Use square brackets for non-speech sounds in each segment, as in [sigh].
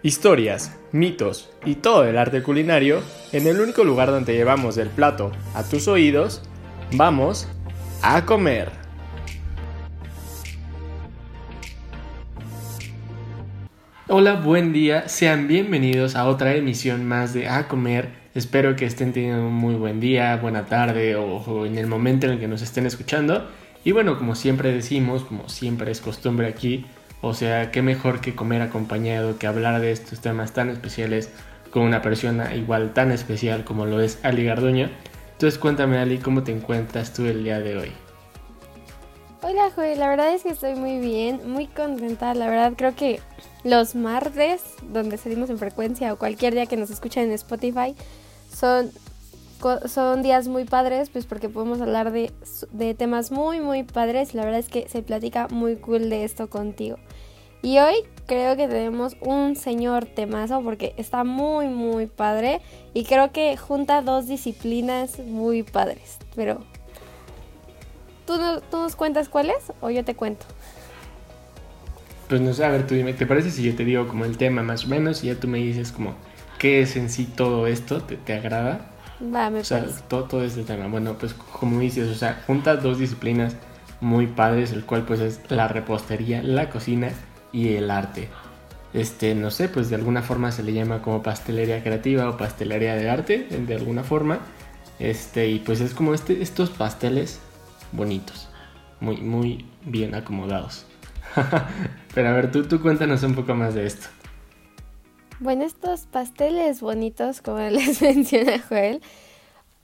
Historias, mitos y todo el arte culinario en el único lugar donde llevamos del plato a tus oídos, vamos a comer. Hola, buen día, sean bienvenidos a otra emisión más de A Comer. Espero que estén teniendo un muy buen día, buena tarde o, en el momento en el que nos estén escuchando. Y bueno, como siempre decimos, como siempre es costumbre aquí, o sea, qué mejor que comer acompañado, que hablar de estos temas tan especiales con una persona igual tan especial como lo es Ali Garduño. Entonces cuéntame Ali, ¿cómo te encuentras tú el día de hoy? Hola Joel, la verdad es que estoy muy bien, muy contenta, la verdad creo que los martes, donde salimos en frecuencia o cualquier día que nos escuchen en Spotify, son, son días muy padres, pues porque podemos hablar de, temas muy, muy padres. La verdad es que se platica muy cool de esto contigo. Y hoy creo que tenemos un señor temazo porque está muy muy padre y creo que junta dos disciplinas muy padres. Pero ¿tú, ¿tú nos cuentas cuáles o yo te cuento? Pues no sé, a ver, tú dime, ¿te parece si yo te digo como el tema más o menos y ya tú me dices como qué es en sí todo esto? ¿Te, te agrada? Va, me o sea, todo, todo este tema. Bueno, pues como dices, o sea, junta dos disciplinas muy padres, el cual pues es la repostería, la cocina y el arte. Este, no sé, pues de alguna forma se le llama como pastelería creativa o pastelería de arte, de alguna forma. Este, y pues es como este, estos pasteles bonitos, muy, muy bien acomodados. [laughs] Pero a ver, tú, tú cuéntanos un poco más de esto. Bueno, estos pasteles bonitos, como [laughs] les menciona Joel,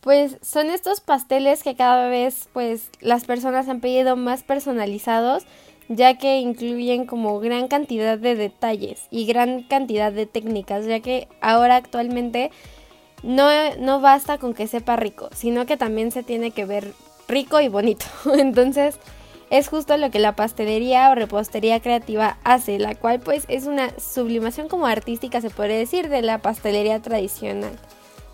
pues son estos pasteles que cada vez pues las personas han pedido más personalizados ya que incluyen como gran cantidad de detalles y gran cantidad de técnicas, ya que ahora actualmente no, no basta con que sepa rico, sino que también se tiene que ver rico y bonito. [laughs] Entonces es justo lo que la pastelería o repostería creativa hace, la cual pues es una sublimación como artística se puede decir de la pastelería tradicional.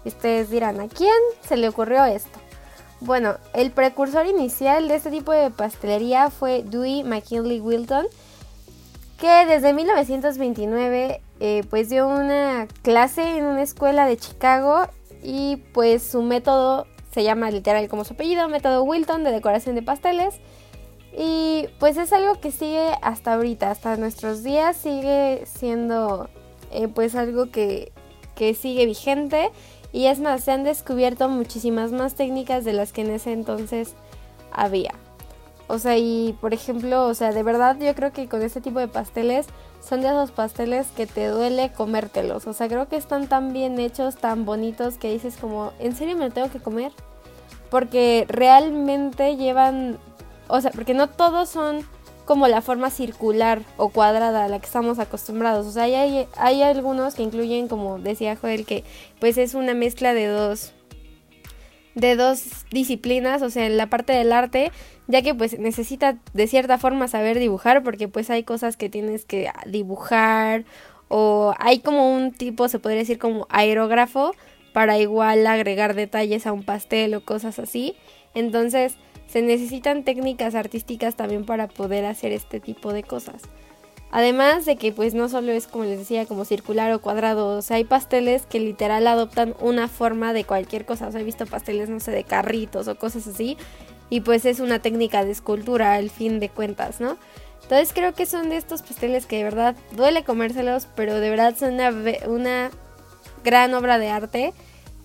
Ustedes dirán, ¿a quién se le ocurrió esto? Bueno, el precursor inicial de este tipo de pastelería fue Dewey McKinley Wilton, que desde 1929 eh, pues dio una clase en una escuela de Chicago y pues su método se llama literal como su apellido, método Wilton de decoración de pasteles. Y pues es algo que sigue hasta ahorita, hasta nuestros días sigue siendo eh, pues algo que, que sigue vigente y es más, se han descubierto muchísimas más técnicas de las que en ese entonces había. O sea, y por ejemplo, o sea, de verdad yo creo que con este tipo de pasteles son de esos pasteles que te duele comértelos. O sea, creo que están tan bien hechos, tan bonitos que dices como, ¿en serio me lo tengo que comer? Porque realmente llevan, o sea, porque no todos son como la forma circular o cuadrada a la que estamos acostumbrados. O sea, hay, hay algunos que incluyen, como decía Joel, que pues es una mezcla de dos de dos disciplinas, o sea, en la parte del arte, ya que pues necesita de cierta forma saber dibujar, porque pues hay cosas que tienes que dibujar, o hay como un tipo, se podría decir como aerógrafo, para igual agregar detalles a un pastel o cosas así. Entonces, se necesitan técnicas artísticas también para poder hacer este tipo de cosas. Además de que pues no solo es como les decía como circular o cuadrado, o hay pasteles que literal adoptan una forma de cualquier cosa, o sea, he visto pasteles no sé de carritos o cosas así y pues es una técnica de escultura al fin de cuentas, ¿no? Entonces creo que son de estos pasteles que de verdad duele comérselos, pero de verdad son una gran obra de arte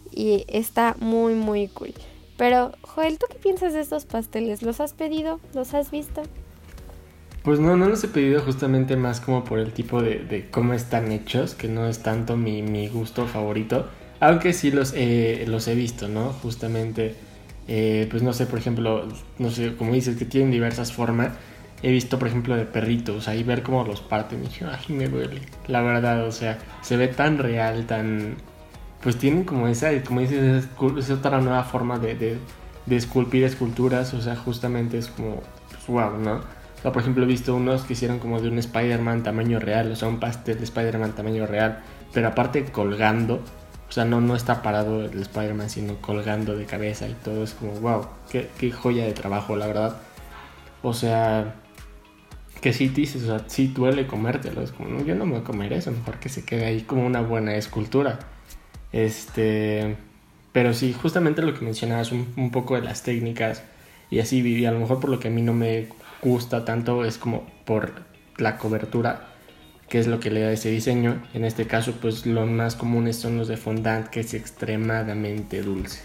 y está muy muy cool. Pero, Joel, ¿tú qué piensas de estos pasteles? ¿Los has pedido? ¿Los has visto? Pues no, no los he pedido justamente más como por el tipo de, cómo están hechos, que no es tanto mi, gusto favorito, aunque sí los, los he visto, ¿no? Justamente, eh, pues no sé, por ejemplo, no sé, como dices, que tienen diversas formas. He visto, por ejemplo, de perritos, ahí ver cómo los parten y dije, ay, me duele. La verdad, o sea, se ve tan real, tan, pues tienen como esa, como dices, es, otra nueva forma de, de, esculpir esculturas, o sea, justamente es como, pues, wow, ¿no? O sea, por ejemplo, he visto unos que hicieron como de un Spider-Man tamaño real, o sea, un pastel de Spider-Man tamaño real, pero aparte colgando, o sea, no, no está parado el Spider-Man, sino colgando de cabeza y todo, es como, wow, qué, qué joya de trabajo, la verdad. O sea, que sí dices, o sea, sí duele comértelo. Es como, no, yo no me voy a comer eso, mejor que se quede ahí como una buena escultura. Este, pero sí, justamente lo que mencionabas, un, un poco de las técnicas y así viví. A lo mejor por lo que a mí no me gusta tanto es como por la cobertura, que es lo que le da ese diseño. En este caso, pues lo más comunes son los de fondant, que es extremadamente dulce.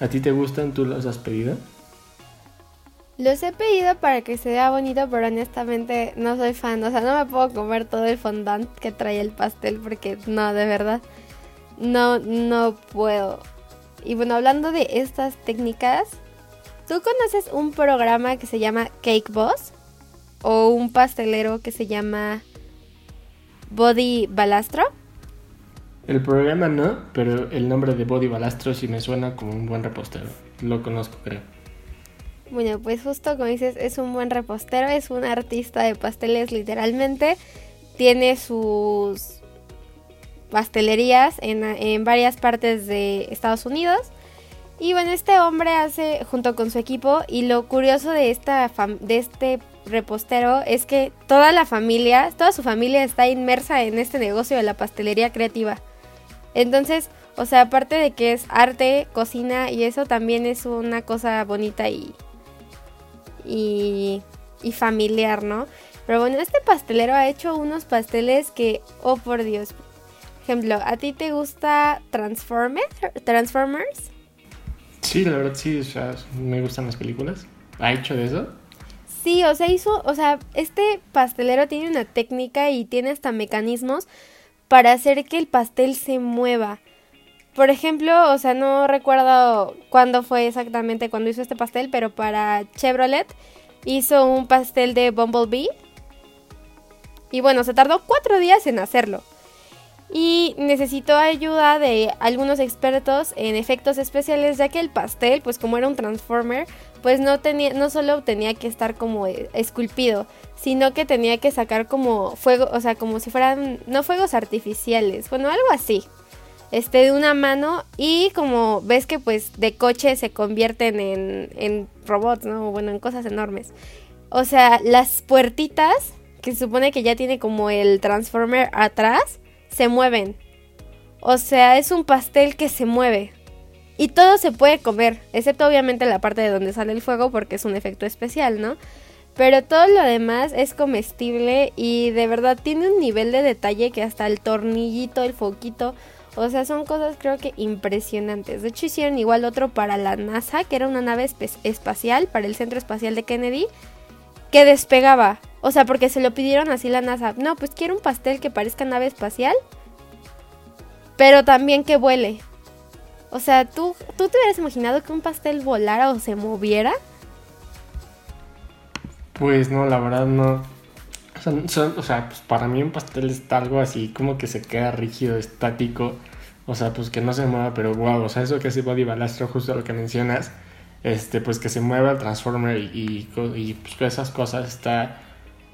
¿A ti te gustan? ¿Tú los has pedido? Los he pedido para que se vea bonito, pero honestamente no soy fan. O sea, no me puedo comer todo el fondant que trae el pastel porque no, de verdad. No, no puedo. Y bueno, hablando de estas técnicas, ¿tú conoces un programa que se llama Cake Boss? O un pastelero que se llama Body Balastro? El programa no, pero el nombre de Body Balastro sí me suena como un buen repostero. Lo conozco, creo. Bueno, pues justo como dices, es un buen repostero, es un artista de pasteles literalmente. Tiene sus pastelerías en, varias partes de Estados Unidos. Y bueno, este hombre hace junto con su equipo y lo curioso de, esta de este repostero es que toda la familia, toda su familia está inmersa en este negocio de la pastelería creativa. Entonces, o sea, aparte de que es arte, cocina y eso también es una cosa bonita y, y, y familiar, ¿no? Pero bueno, este pastelero ha hecho unos pasteles que, oh por Dios, ejemplo, ¿a ti te gusta Transformers? Transformers? Sí, la verdad sí, o sea, me gustan las películas. ¿Ha hecho de eso? Sí, o sea, hizo, o sea, este pastelero tiene una técnica y tiene hasta mecanismos para hacer que el pastel se mueva. Por ejemplo, o sea, no recuerdo cuándo fue exactamente cuando hizo este pastel, pero para Chevrolet hizo un pastel de Bumblebee. Y bueno, se tardó cuatro días en hacerlo y necesitó ayuda de algunos expertos en efectos especiales ya que el pastel pues como era un transformer pues no tenía no solo tenía que estar como e, esculpido sino que tenía que sacar como fuego o sea como si fueran no fuegos artificiales bueno algo así este de una mano. Y como ves que pues de coche se convierten en, en robots no bueno en cosas enormes. O sea las puertitas que se supone que ya tiene como el transformer atrás se mueven. O sea, es un pastel que se mueve. Y todo se puede comer, excepto obviamente la parte de donde sale el fuego porque es un efecto especial, ¿no? Pero todo lo demás es comestible y de verdad tiene un nivel de detalle que hasta el tornillito, el foquito, o sea, son cosas creo que impresionantes. De hecho hicieron igual otro para la NASA, que era una nave espacial para el Centro Espacial de Kennedy, que despegaba. O sea, porque se lo pidieron así la NASA. No, pues quiero un pastel que parezca nave espacial, pero también que vuele. O sea, ¿tú, ¿tú te hubieras imaginado que un pastel volara o se moviera? Pues no, la verdad no. O sea, pues para mí un pastel es algo así como que se queda rígido, estático. O sea, pues que no se mueva, pero wow, o sea, eso que hace Body Balastro, justo lo que mencionas, este, pues que se mueva el Transformer y, y, pues esas cosas está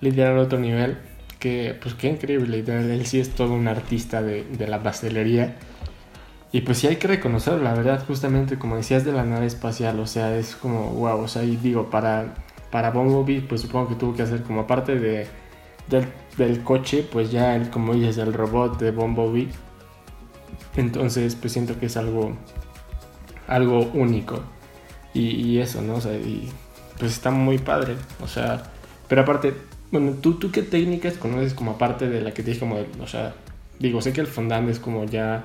literal otro nivel. Que pues qué increíble, él sí es todo un artista de, la pastelería. Y pues sí hay que reconocerlo, la verdad, justamente como decías de la nave espacial, o sea, es como, wow, o sea, y digo, para, para Bumblebee, pues supongo que tuvo que hacer como parte de, del, coche, pues ya, el, como dices, el robot de Bumblebee. Entonces, pues siento que es algo, algo único. Y, y eso, ¿no? O sea, y pues está muy padre, o sea, pero aparte, bueno, ¿tú, ¿tú qué técnicas conoces como aparte de la que te dije como, o sea, digo, sé que el fondant es como ya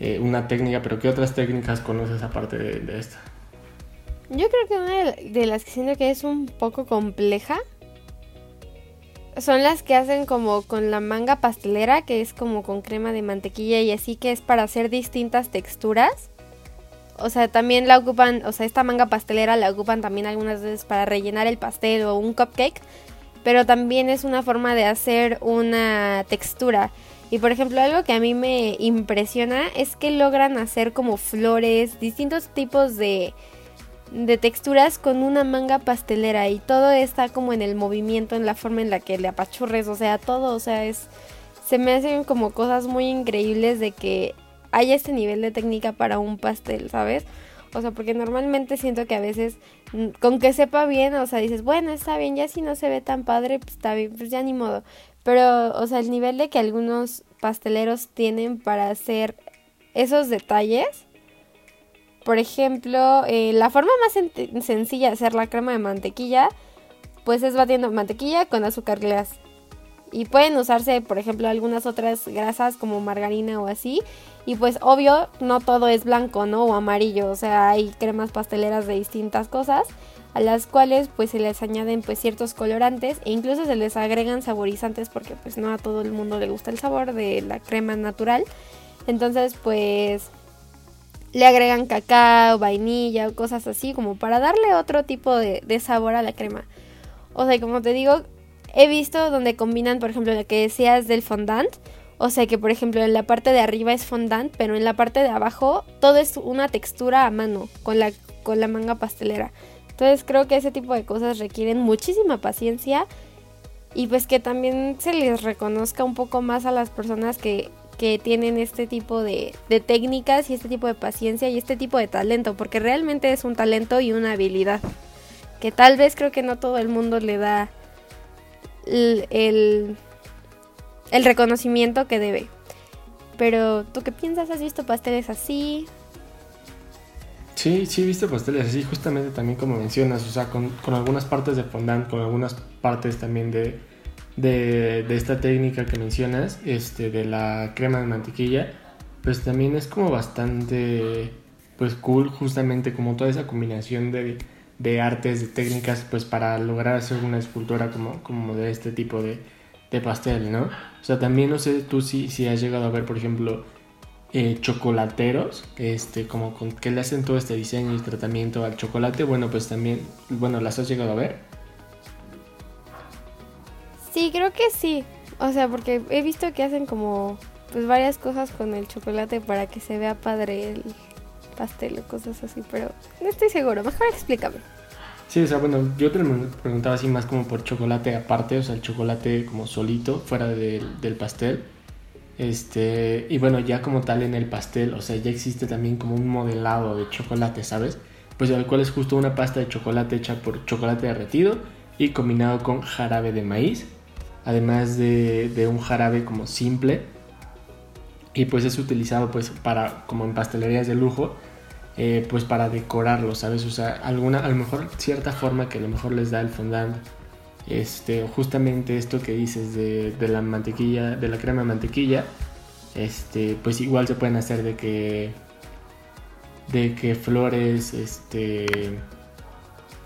eh, una técnica, pero ¿qué otras técnicas conoces aparte de, esta? Yo creo que una de las que siento que es un poco compleja son las que hacen como con la manga pastelera, que es como con crema de mantequilla y así que es para hacer distintas texturas. O sea, también la ocupan, o sea, esta manga pastelera la ocupan también algunas veces para rellenar el pastel o un cupcake pero también es una forma de hacer una textura. Y por ejemplo, algo que a mí me impresiona es que logran hacer como flores, distintos tipos de, de texturas con una manga pastelera y todo está como en el movimiento, en la forma en la que le apachurres, o sea, todo, o sea, es se me hacen como cosas muy increíbles de que haya este nivel de técnica para un pastel, ¿sabes? O sea, porque normalmente siento que a veces con que sepa bien, o sea, dices, bueno, está bien, ya si no se ve tan padre, pues está bien, pues ya ni modo. Pero, o sea, el nivel de que algunos pasteleros tienen para hacer esos detalles. Por ejemplo, eh, la forma más sencilla de hacer la crema de mantequilla, pues es batiendo mantequilla con azúcar glass. Y pueden usarse, por ejemplo, algunas otras grasas como margarina o así. Y pues obvio, no todo es blanco, ¿no? O amarillo. O sea, hay cremas pasteleras de distintas cosas. A las cuales pues se les añaden pues ciertos colorantes. E incluso se les agregan saborizantes porque pues no a todo el mundo le gusta el sabor de la crema natural. Entonces pues le agregan cacao, vainilla o cosas así como para darle otro tipo de, de sabor a la crema. O sea, como te digo, He visto donde combinan, por ejemplo, lo que decías del fondant. O sea que, por ejemplo, en la parte de arriba es fondant, pero en la parte de abajo todo es una textura a mano con la, con la manga pastelera. Entonces creo que ese tipo de cosas requieren muchísima paciencia y pues que también se les reconozca un poco más a las personas que, que tienen este tipo de, de, técnicas y este tipo de paciencia y este tipo de talento, porque realmente es un talento y una habilidad que tal vez creo que no todo el mundo le da el, el reconocimiento que debe. Pero, ¿tú qué piensas? ¿Has visto pasteles así? Sí, sí he visto pasteles así, justamente también como mencionas, o sea, con, algunas partes de fondant, con algunas partes también de, de, de, esta técnica que mencionas, este, de la crema de mantequilla, pues también es como bastante, pues cool, justamente como toda esa combinación de, de artes, de técnicas, pues para lograr hacer una escultura como, como de este tipo de, de pastel, ¿no? O sea, también no sé tú si, si has llegado a ver, por ejemplo, eh, chocolateros, este, como con que le hacen todo este diseño y tratamiento al chocolate, bueno, pues también, bueno, ¿las has llegado a ver? Sí, creo que sí. O sea, porque he visto que hacen como pues varias cosas con el chocolate para que se vea padre el, pastel o cosas así, pero no estoy seguro. Mejor explícame. Sí, o sea, bueno, yo te lo preguntaba así más como por chocolate aparte, o sea, el chocolate como solito, fuera del pastel. Este, y bueno, ya como tal en el pastel, o sea, ya existe también como un modelado de chocolate, ¿sabes? Pues el cual es justo una pasta de chocolate hecha por chocolate derretido y combinado con jarabe de maíz, además de, de un jarabe como simple. Y pues es utilizado pues para, como en pastelerías de lujo, eh, pues para decorarlo, ¿sabes? O sea, alguna, a lo mejor cierta forma que a lo mejor les da el fondant. Este, justamente esto que dices de, de la mantequilla, de la crema de mantequilla, este, pues igual se pueden hacer de que, de que flores, este,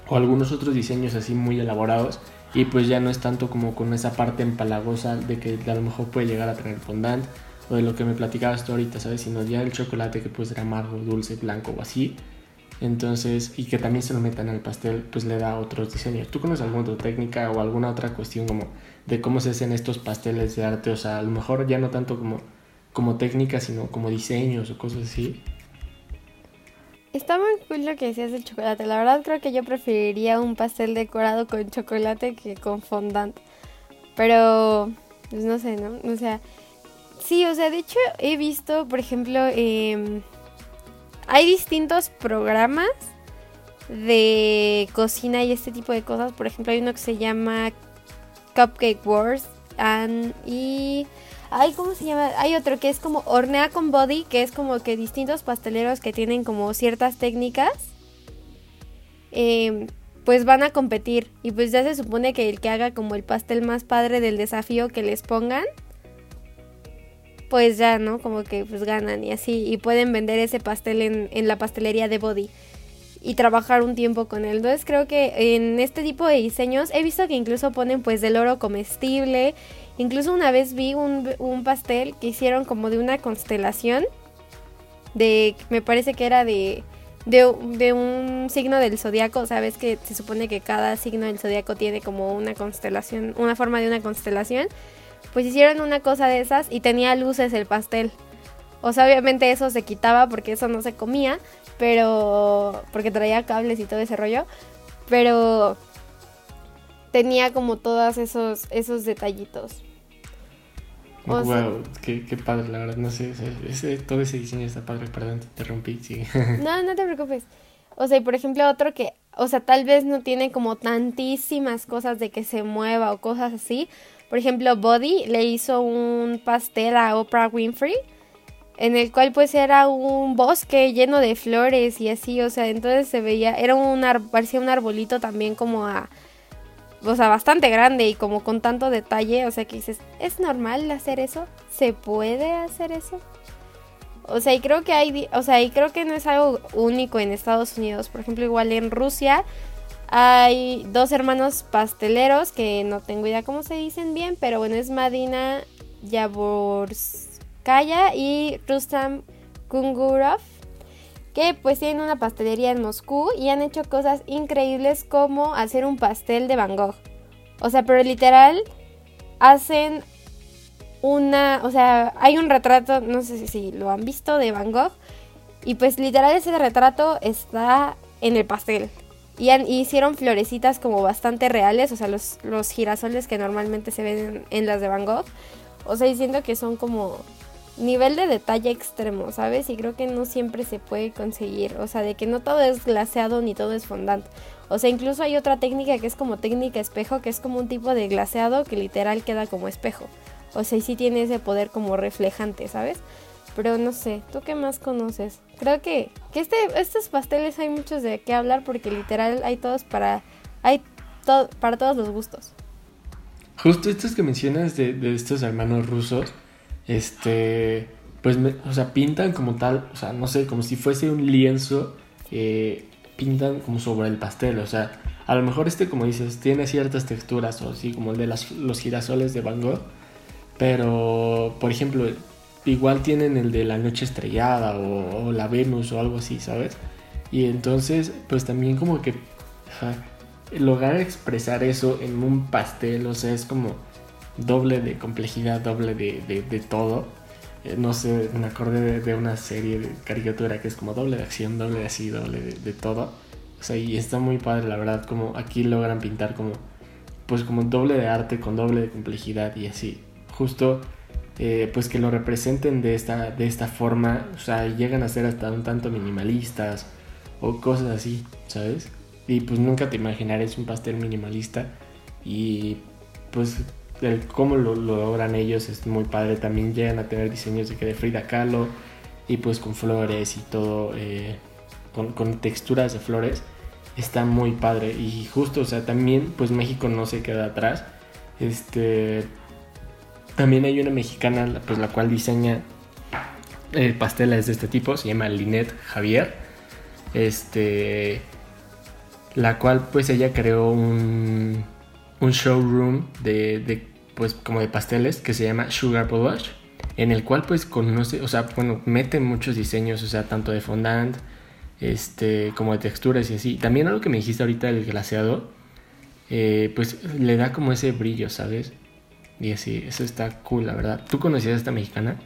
o algunos otros diseños así muy elaborados. Y pues ya no es tanto como con esa parte empalagosa de que a lo mejor puede llegar a tener fondant o de lo que me platicabas tú ahorita, ¿sabes? Sino ya el chocolate que puede ser amargo, dulce, blanco o así. Entonces, y que también se lo metan al pastel, pues le da otros diseños. ¿Tú conoces alguna otra técnica o alguna otra cuestión como de cómo se hacen estos pasteles de arte? O sea, a lo mejor ya no tanto como, como técnica, sino como diseños o cosas así. Está muy cool lo que decías del chocolate. La verdad creo que yo preferiría un pastel decorado con chocolate que con fondant. Pero, pues no sé, ¿no? O sea, Sí, o sea, de hecho he visto, por ejemplo, em, hay distintos programas de cocina y este tipo de cosas. Por ejemplo, hay uno que se llama Cupcake Wars y... Ay, ¿cómo se llama? Hay otro que es como Hornea con Body, que es como que distintos pasteleros que tienen como ciertas técnicas, em, pues van a competir. Y pues ya se supone que el que haga como el pastel más padre del desafío que les pongan, pues ya, ¿no? Como que pues ganan y así, y pueden vender ese pastel en, en la pastelería de Body y trabajar un tiempo con él. Entonces creo que en este tipo de diseños he visto que incluso ponen pues del oro comestible. Incluso una vez vi un, un pastel que hicieron como de una constelación. De, me parece que era de, de, de un signo del zodiaco. Sabes que se supone que cada signo del zodiaco tiene como una constelación, una forma de una constelación pues hicieron una cosa de esas y tenía luces el pastel. O sea, obviamente eso se quitaba porque eso no se comía, pero porque traía cables y todo ese rollo, pero tenía como todos esos esos detallitos. wow, qué, qué, padre, la verdad, no sé, ese, todo ese diseño está padre, perdón, te interrumpí, sí. [laughs] No, no te preocupes. O sea, y por ejemplo, otro que, o sea, tal vez no tiene como tantísimas cosas de que se mueva o cosas así. Por ejemplo, Body le hizo un pastel a Oprah Winfrey, en el cual pues era un bosque lleno de flores y así, o sea, entonces se veía, era un, parecía un arbolito también como a o sea, bastante grande y como con tanto detalle, o sea, que dices, ¿es normal hacer eso? ¿Se puede hacer eso? O sea, y creo que hay, o sea, y creo que no es algo único en Estados Unidos. Por ejemplo, igual en Rusia hay dos hermanos pasteleros que no tengo idea cómo se dicen bien, pero bueno, es Madina Yaborskaya y Rustam Kungurov que pues tienen una pastelería en Moscú y han hecho cosas increíbles como hacer un pastel de Van Gogh. O sea, pero literal hacen una, o sea, hay un retrato, no sé si lo han visto de Van Gogh y pues literal ese retrato está en el pastel. Y, hicieron florecitas como bastante reales, o sea, los, los girasoles que normalmente se ven en, en las de Van Gogh. O sea, diciendo que son como nivel de detalle extremo, ¿sabes? Y creo que no siempre se puede conseguir, o sea, de que no todo es glaseado ni todo es fondant. O sea, incluso hay otra técnica que es como técnica espejo, que es como un tipo de glaseado que literal queda como espejo. O sea, y sí tiene ese poder como reflejante, ¿sabes? Pero no sé, ¿tú qué más conoces? Creo que, que este, estos pasteles hay muchos de qué hablar porque literal hay todos para, hay todo, para todos los gustos. Justo estos que mencionas de, de estos hermanos rusos, este, pues, o sea, pintan como tal, o sea, no sé, como si fuese un lienzo, eh, pintan como sobre el pastel, o sea, a lo mejor este, como dices, tiene ciertas texturas, o así como el de los girasoles de Van Gogh, pero, por ejemplo, igual tienen el de la noche estrellada o, la Venus o algo así, ¿sabes? Y entonces, pues también como que lograr expresar eso en un pastel, o sea, es como doble de complejidad, doble de, todo. Eh, no sé, me acordé de, una serie de caricatura que es como doble de acción, doble de así, doble de, todo. O sea, y está muy padre, la verdad, como aquí logran pintar como, pues como doble de arte con doble de complejidad y así. Justo, eh, pues que lo representen de esta, de esta forma, o sea, llegan a ser hasta un tanto minimalistas o cosas así, ¿sabes? Y pues nunca te imaginarás un pastel minimalista y pues el cómo lo, logran ellos es muy padre. También llegan a tener diseños de que de Frida Kahlo y pues con flores y todo, eh, con, texturas de flores. Está muy padre y justo, o sea, también pues México no se queda atrás. Este, también hay una mexicana pues la cual diseña eh, pasteles de este tipo, se llama Linet Javier. Este, la cual pues ella creó un, un showroom de, de pues como de pasteles que se llama Sugar Polish, en el cual pues conoce, o sea, bueno, mete muchos diseños, o sea, tanto de fondant, este, como de texturas y así. También algo que me dijiste ahorita del glaseado, eh, pues le da como ese brillo, ¿sabes? Y así, eso está cool, la verdad. ¿Tú conocías a esta mexicana?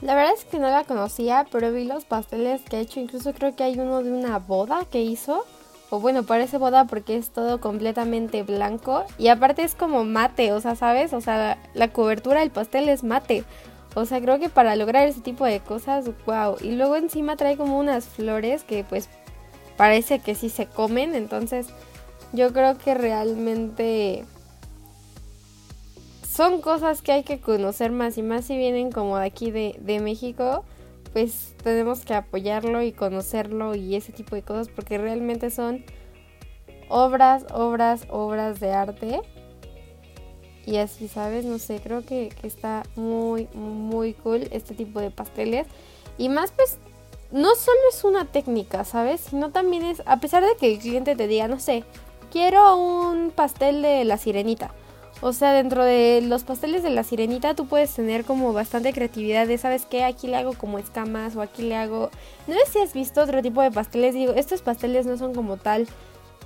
La verdad es que no la conocía, pero vi los pasteles que ha hecho. Incluso creo que hay uno de una boda que hizo o bueno, parece boda porque es todo completamente blanco y aparte es como mate, o sea, ¿sabes? O sea, la, cobertura del pastel es mate. O sea, creo que para lograr ese tipo de cosas, wow. Y luego encima trae como unas flores que pues parece que sí se comen, entonces yo creo que realmente son cosas que hay que conocer más y más si vienen como de aquí de, de México pues tenemos que apoyarlo y conocerlo y ese tipo de cosas porque realmente son obras, obras, obras de arte. Y así, ¿sabes? No sé, creo que, está muy, muy cool este tipo de pasteles. Y más pues, no solo es una técnica, ¿sabes? Sino también es, a pesar de que el cliente te diga, no sé, quiero un pastel de la sirenita o sea, dentro de los pasteles de la sirenita tú puedes tener como bastante creatividad de, ¿sabes qué? Aquí le hago como escamas o aquí le hago... No sé si has visto otro tipo de pasteles. Digo, estos pasteles no son como tal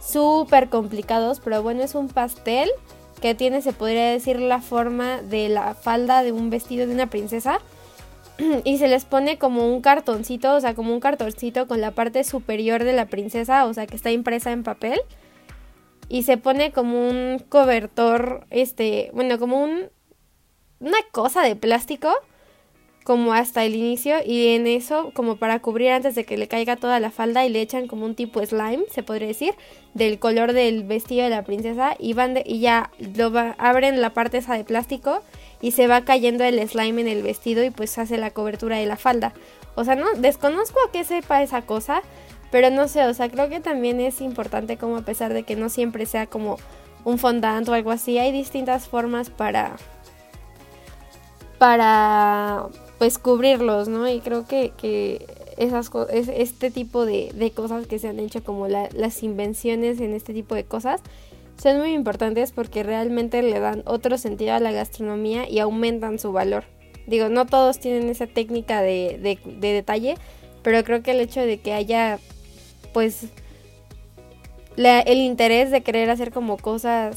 súper complicados, pero bueno, es un pastel que tiene, se podría decir, la forma de la falda de un vestido de una princesa. [clears throat] y se les pone como un cartoncito, o sea, como un cartoncito con la parte superior de la princesa, o sea, que está impresa en papel y se pone como un cobertor, este, bueno, como un una cosa de plástico como hasta el inicio y en eso como para cubrir antes de que le caiga toda la falda y le echan como un tipo slime, se podría decir, del color del vestido de la princesa y van y ya lo abren la parte esa de plástico y se va cayendo el slime en el vestido y pues hace la cobertura de la falda. O sea, no desconozco a qué sepa esa cosa, pero no sé, o sea, creo que también es importante como a pesar de que no siempre sea como un fondant o algo así, hay distintas formas para para pues cubrirlos, ¿no? Y creo que, que esas es, este tipo de, de, cosas que se han hecho como las invenciones en este tipo de cosas son muy importantes porque realmente le dan otro sentido a la gastronomía y aumentan su valor. Digo, no todos tienen esa técnica de, de, de detalle, pero creo que el hecho de que haya pues el interés de querer hacer como cosas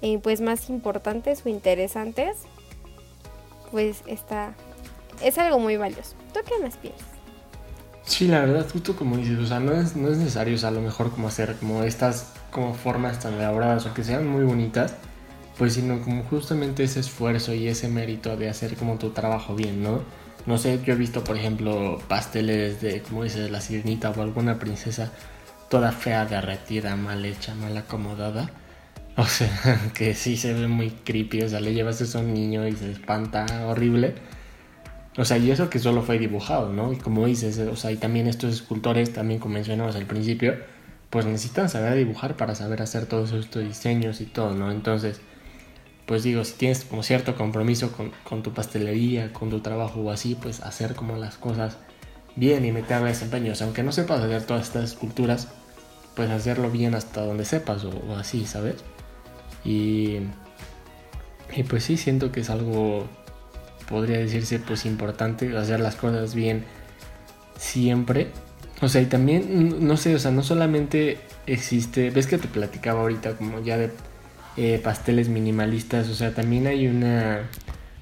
eh, pues más importantes o interesantes pues está es algo muy valioso. ¿Tú qué más piensas? Sí, la verdad, justo como dices, o sea, no es, no es necesario, o sea, a lo mejor como hacer como estas como formas tan elaboradas o que sean muy bonitas, pues sino como justamente ese esfuerzo y ese mérito de hacer como tu trabajo bien, ¿no? No sé, yo he visto, por ejemplo, pasteles de, como dices, la sirenita o alguna princesa toda fea, derretida, mal hecha, mal acomodada. O sea, [laughs] que sí se ve muy creepy, o sea, le llevas eso a un niño y se espanta horrible. O sea, y eso que solo fue dibujado, ¿no? Y como dices, o sea, y también estos escultores, también como mencionamos al principio, pues necesitan saber dibujar para saber hacer todos estos diseños y todo, ¿no? Entonces, pues digo, si tienes como cierto compromiso con, con tu pastelería, con tu trabajo o así, pues hacer como las cosas bien y meterle desempeño. O sea, aunque no sepas hacer todas estas esculturas, pues hacerlo bien hasta donde sepas o, o así, ¿sabes? Y, y pues sí, siento que es algo podría decirse pues importante hacer las cosas bien siempre. O sea, y también, no sé, o sea, no solamente existe, ves que te platicaba ahorita como ya de eh, pasteles minimalistas, o sea, también hay una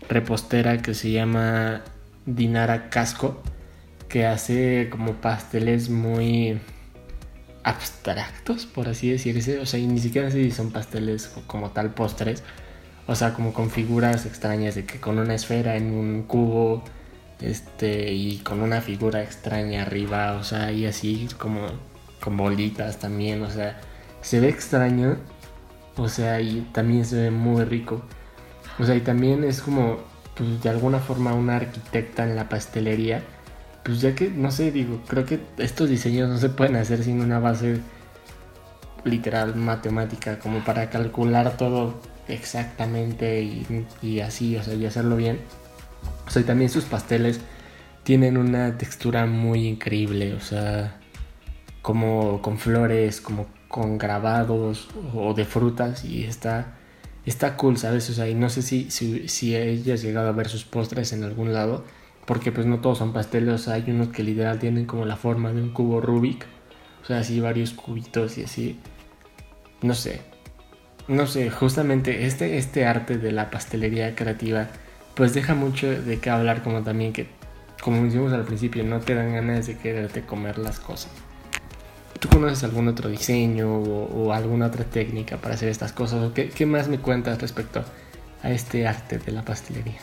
repostera que se llama Dinara Casco, que hace como pasteles muy abstractos, por así decirse, o sea, y ni siquiera sé si son pasteles como tal postres, o sea, como con figuras extrañas de que con una esfera en un cubo, este, y con una figura extraña arriba, o sea, y así como con bolitas también, o sea, se ve extraño, o sea, y también se ve muy rico. O sea, y también es como, pues de alguna forma una arquitecta en la pastelería, pues ya que, no sé, digo, creo que estos diseños no se pueden hacer sin una base literal matemática, como para calcular todo exactamente y, así, o sea, y hacerlo bien. O sea, y también sus pasteles tienen una textura muy increíble, o sea, como con flores, como con grabados o de frutas y está, está cool, ¿sabes? O sea, y no sé si, si, si llegado a ver sus postres en algún lado, porque pues no todos son pasteles, hay unos que literal tienen como la forma de un cubo Rubik, o sea, así varios cubitos y así, no sé, no sé, justamente este, este arte de la pastelería creativa, pues deja mucho de qué hablar, como también que, como dijimos al principio, no te dan ganas de quererte comer las cosas. ¿Tú conoces algún otro diseño o, alguna otra técnica para hacer estas cosas? qué, qué, más me cuentas respecto a este arte de la pastelería?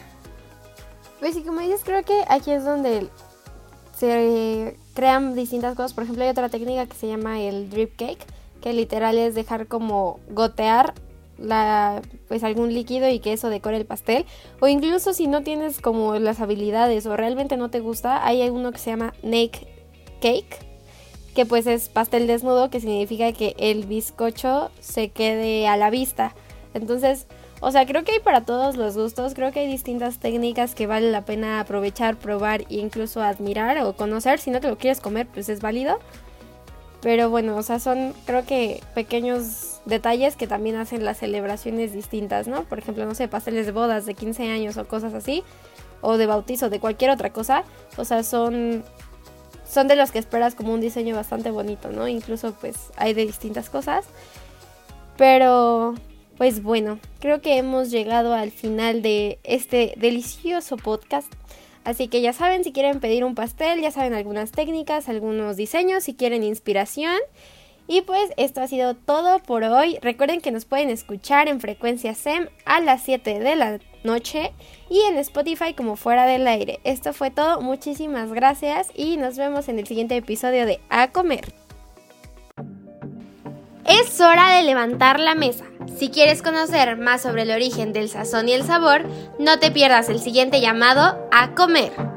Pues sí, como dices, creo que aquí es donde se crean distintas cosas. Por ejemplo, hay otra técnica que se llama el drip cake que literal es dejar como gotear la pues algún líquido y que eso decore el pastel o incluso si no tienes como las habilidades o realmente no te gusta hay uno que se llama naked cake que pues es pastel desnudo que significa que el bizcocho se quede a la vista entonces o sea creo que hay para todos los gustos creo que hay distintas técnicas que vale la pena aprovechar probar e incluso admirar o conocer si no te lo quieres comer pues es válido pero bueno, o sea, son creo que pequeños detalles que también hacen las celebraciones distintas, ¿no? Por ejemplo, no sé, pasteles de bodas de 15 años o cosas así, o de bautizo, de cualquier otra cosa. O sea, son son de los que esperas como un diseño bastante bonito, ¿no? Incluso pues hay de distintas cosas. Pero pues bueno, creo que hemos llegado al final de este delicioso podcast. Así que ya saben, si quieren pedir un pastel, ya saben algunas técnicas, algunos diseños, si quieren inspiración. Y pues esto ha sido todo por hoy. Recuerden que nos pueden escuchar en frecuencia SEM a las 7 de la noche y en Spotify como fuera del aire. Esto fue todo, muchísimas gracias y nos vemos en el siguiente episodio de A Comer. Es hora de levantar la mesa. Si quieres conocer más sobre el origen del sazón y el sabor, no te pierdas el siguiente llamado A Comer.